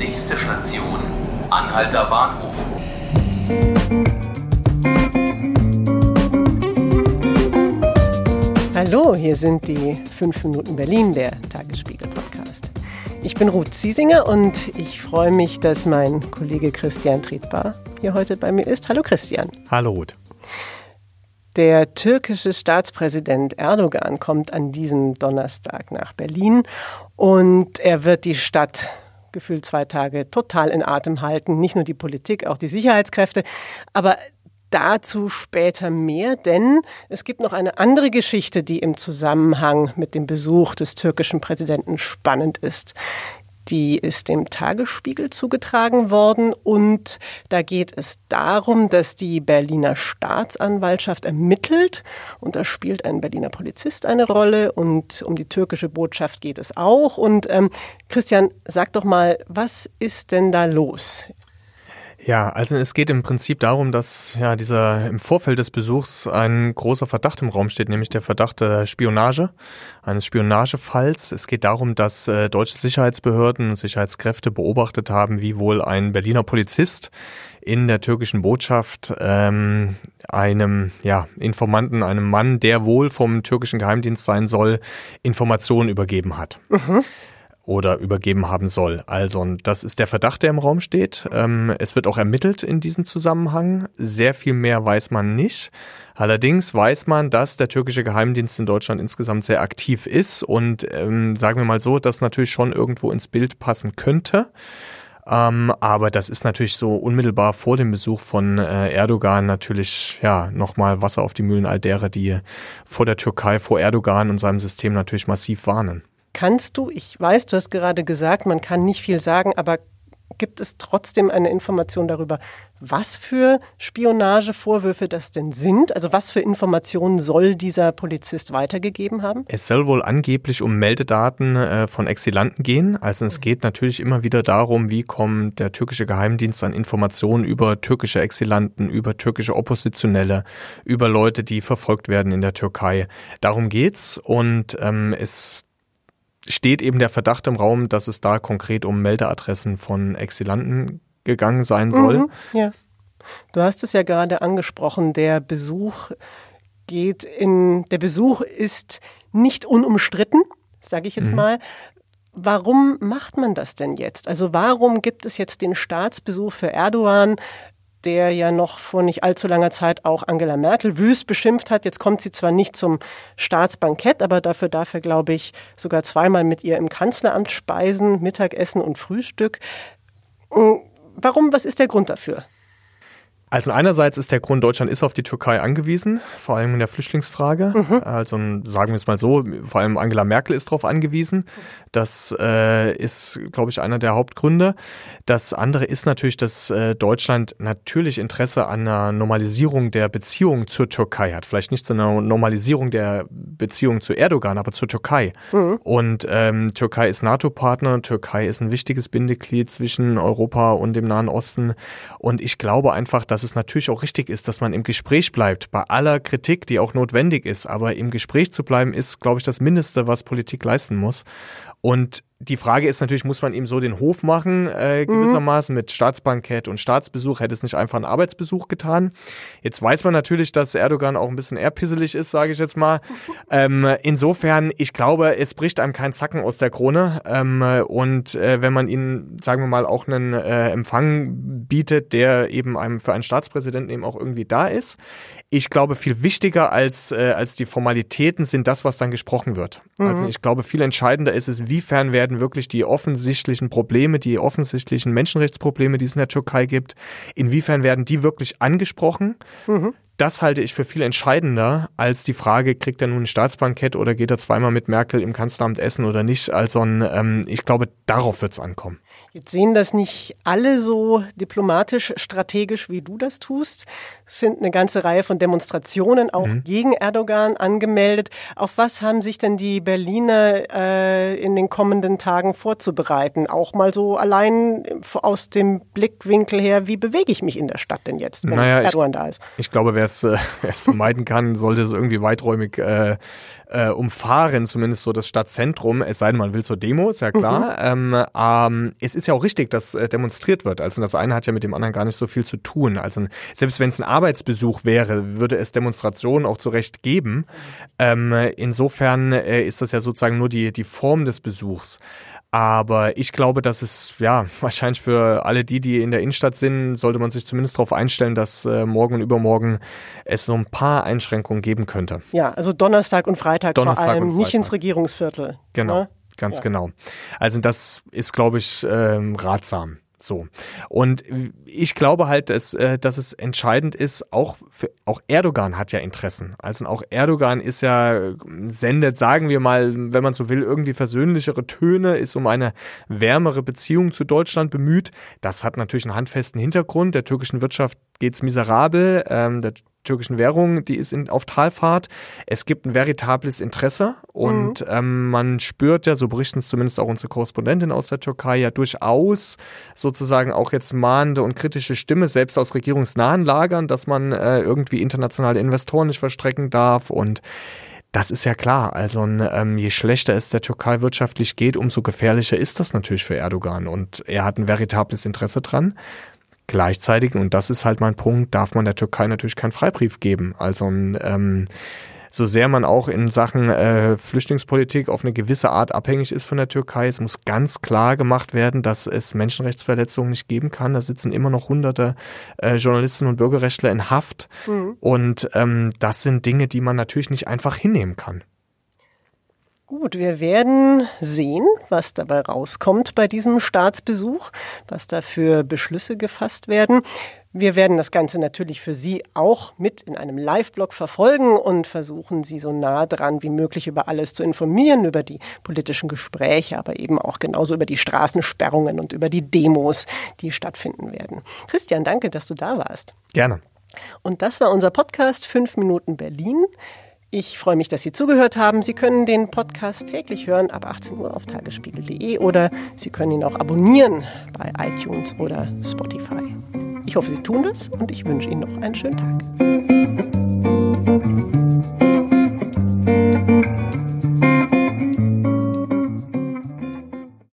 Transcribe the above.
Nächste Station, Anhalter Bahnhof. Hallo, hier sind die 5 Minuten Berlin, der Tagesspiegel-Podcast. Ich bin Ruth Ziesinger und ich freue mich, dass mein Kollege Christian Triedbar hier heute bei mir ist. Hallo Christian. Hallo Ruth. Der türkische Staatspräsident Erdogan kommt an diesem Donnerstag nach Berlin und er wird die Stadt gefühlt zwei Tage total in Atem halten. Nicht nur die Politik, auch die Sicherheitskräfte. Aber dazu später mehr, denn es gibt noch eine andere Geschichte, die im Zusammenhang mit dem Besuch des türkischen Präsidenten spannend ist. Die ist dem Tagesspiegel zugetragen worden. Und da geht es darum, dass die Berliner Staatsanwaltschaft ermittelt. Und da spielt ein Berliner Polizist eine Rolle. Und um die türkische Botschaft geht es auch. Und ähm, Christian, sag doch mal, was ist denn da los ja, also es geht im Prinzip darum, dass ja dieser im Vorfeld des Besuchs ein großer Verdacht im Raum steht, nämlich der Verdacht der Spionage, eines Spionagefalls. Es geht darum, dass äh, deutsche Sicherheitsbehörden und Sicherheitskräfte beobachtet haben, wie wohl ein Berliner Polizist in der türkischen Botschaft ähm, einem ja, Informanten, einem Mann, der wohl vom türkischen Geheimdienst sein soll, Informationen übergeben hat. Mhm oder übergeben haben soll. Also, das ist der Verdacht, der im Raum steht. Ähm, es wird auch ermittelt in diesem Zusammenhang. Sehr viel mehr weiß man nicht. Allerdings weiß man, dass der türkische Geheimdienst in Deutschland insgesamt sehr aktiv ist und ähm, sagen wir mal so, dass natürlich schon irgendwo ins Bild passen könnte. Ähm, aber das ist natürlich so unmittelbar vor dem Besuch von äh, Erdogan natürlich ja nochmal Wasser auf die Mühlen all derer, die vor der Türkei, vor Erdogan und seinem System natürlich massiv warnen. Kannst du, ich weiß, du hast gerade gesagt, man kann nicht viel sagen, aber gibt es trotzdem eine Information darüber, was für Spionagevorwürfe das denn sind? Also was für Informationen soll dieser Polizist weitergegeben haben? Es soll wohl angeblich um Meldedaten äh, von Exilanten gehen. Also es geht natürlich immer wieder darum, wie kommt der türkische Geheimdienst an Informationen über türkische Exilanten, über türkische Oppositionelle, über Leute, die verfolgt werden in der Türkei. Darum geht's und ähm, es steht eben der Verdacht im Raum, dass es da konkret um Meldeadressen von Exilanten gegangen sein soll. Mhm, ja. Du hast es ja gerade angesprochen, der Besuch geht in, der Besuch ist nicht unumstritten, sage ich jetzt mhm. mal. Warum macht man das denn jetzt? Also warum gibt es jetzt den Staatsbesuch für Erdogan? Der ja noch vor nicht allzu langer Zeit auch Angela Merkel wüst beschimpft hat. Jetzt kommt sie zwar nicht zum Staatsbankett, aber dafür darf er, glaube ich, sogar zweimal mit ihr im Kanzleramt speisen, Mittagessen und Frühstück. Hm, warum, was ist der Grund dafür? Also einerseits ist der Grund, Deutschland ist auf die Türkei angewiesen, vor allem in der Flüchtlingsfrage. Mhm. Also sagen wir es mal so, vor allem Angela Merkel ist darauf angewiesen. Das äh, ist, glaube ich, einer der Hauptgründe. Das andere ist natürlich, dass äh, Deutschland natürlich Interesse an einer Normalisierung der Beziehung zur Türkei hat. Vielleicht nicht zu einer Normalisierung der Beziehung zu Erdogan, aber zur Türkei. Mhm. Und ähm, Türkei ist NATO-Partner, Türkei ist ein wichtiges Bindeglied zwischen Europa und dem Nahen Osten. Und ich glaube einfach, dass dass es natürlich auch richtig ist, dass man im Gespräch bleibt, bei aller Kritik, die auch notwendig ist. Aber im Gespräch zu bleiben, ist, glaube ich, das Mindeste, was Politik leisten muss. Und die Frage ist natürlich, muss man ihm so den Hof machen, äh, gewissermaßen mit Staatsbankett und Staatsbesuch? Hätte es nicht einfach einen Arbeitsbesuch getan? Jetzt weiß man natürlich, dass Erdogan auch ein bisschen eher pisselig ist, sage ich jetzt mal. Ähm, insofern, ich glaube, es bricht einem kein Zacken aus der Krone. Ähm, und äh, wenn man ihnen, sagen wir mal, auch einen äh, Empfang bietet, der eben einem für einen Staatspräsidenten eben auch irgendwie da ist. Ich glaube, viel wichtiger als, äh, als die Formalitäten sind das, was dann gesprochen wird. Also mhm. Also ich glaube, viel entscheidender ist es, wiefern werden werden wirklich die offensichtlichen Probleme, die offensichtlichen Menschenrechtsprobleme, die es in der Türkei gibt, inwiefern werden die wirklich angesprochen? Mhm. Das halte ich für viel entscheidender als die Frage, kriegt er nun ein Staatsbankett oder geht er zweimal mit Merkel im Kanzleramt essen oder nicht? Also ähm, ich glaube, darauf wird es ankommen. Jetzt sehen das nicht alle so diplomatisch, strategisch, wie du das tust. Es sind eine ganze Reihe von Demonstrationen auch mhm. gegen Erdogan angemeldet. Auf was haben sich denn die Berliner äh, in den kommenden Tagen vorzubereiten? Auch mal so allein aus dem Blickwinkel her, wie bewege ich mich in der Stadt denn jetzt, wenn naja, Erdogan ich, da ist? Ich glaube, wer es, äh, vermeiden kann, sollte es irgendwie weiträumig äh, äh, umfahren, zumindest so das Stadtzentrum, es sei denn, man will zur Demo, ist ja klar. Mhm. Ähm, ähm, es ist ja auch richtig, dass äh, demonstriert wird. Also das eine hat ja mit dem anderen gar nicht so viel zu tun. Also selbst wenn es ein Arbeitsbesuch wäre, würde es Demonstrationen auch zu Recht geben. Ähm, insofern äh, ist das ja sozusagen nur die, die Form des Besuchs. Aber ich glaube, dass es ja wahrscheinlich für alle die, die in der Innenstadt sind, sollte man sich zumindest darauf einstellen, dass äh, morgen und übermorgen es so ein paar Einschränkungen geben könnte. Ja, also Donnerstag und Freitag, Donnerstag vor allem, Freitag. nicht ins Regierungsviertel. Genau, ne? Ganz ja. genau. Also das ist, glaube ich, ähm, ratsam. So. Und ich glaube halt, dass, äh, dass es entscheidend ist, auch, für, auch Erdogan hat ja Interessen. Also auch Erdogan ist ja, sendet, sagen wir mal, wenn man so will, irgendwie versöhnlichere Töne, ist um eine wärmere Beziehung zu Deutschland bemüht. Das hat natürlich einen handfesten Hintergrund. Der türkischen Wirtschaft geht's miserabel. Ähm, der türkischen Währung, die ist in, auf Talfahrt. Es gibt ein veritables Interesse und mhm. ähm, man spürt ja, so berichten es zumindest auch unsere Korrespondentin aus der Türkei, ja durchaus sozusagen auch jetzt mahnende und kritische Stimme, selbst aus regierungsnahen Lagern, dass man äh, irgendwie internationale Investoren nicht verstrecken darf und das ist ja klar. Also ähm, je schlechter es der Türkei wirtschaftlich geht, umso gefährlicher ist das natürlich für Erdogan. Und er hat ein veritables Interesse dran. Gleichzeitig, und das ist halt mein Punkt, darf man der Türkei natürlich keinen Freibrief geben. Also ähm, so sehr man auch in Sachen äh, Flüchtlingspolitik auf eine gewisse Art abhängig ist von der Türkei, es muss ganz klar gemacht werden, dass es Menschenrechtsverletzungen nicht geben kann. Da sitzen immer noch hunderte äh, Journalistinnen und Bürgerrechtler in Haft. Mhm. Und ähm, das sind Dinge, die man natürlich nicht einfach hinnehmen kann. Gut, wir werden sehen, was dabei rauskommt bei diesem Staatsbesuch, was da für Beschlüsse gefasst werden. Wir werden das Ganze natürlich für Sie auch mit in einem Live-Blog verfolgen und versuchen, Sie so nah dran wie möglich über alles zu informieren, über die politischen Gespräche, aber eben auch genauso über die Straßensperrungen und über die Demos, die stattfinden werden. Christian, danke, dass du da warst. Gerne. Und das war unser Podcast 5 Minuten Berlin. Ich freue mich, dass Sie zugehört haben. Sie können den Podcast täglich hören ab 18 Uhr auf tagesspiegel.de oder Sie können ihn auch abonnieren bei iTunes oder Spotify. Ich hoffe, Sie tun das und ich wünsche Ihnen noch einen schönen Tag.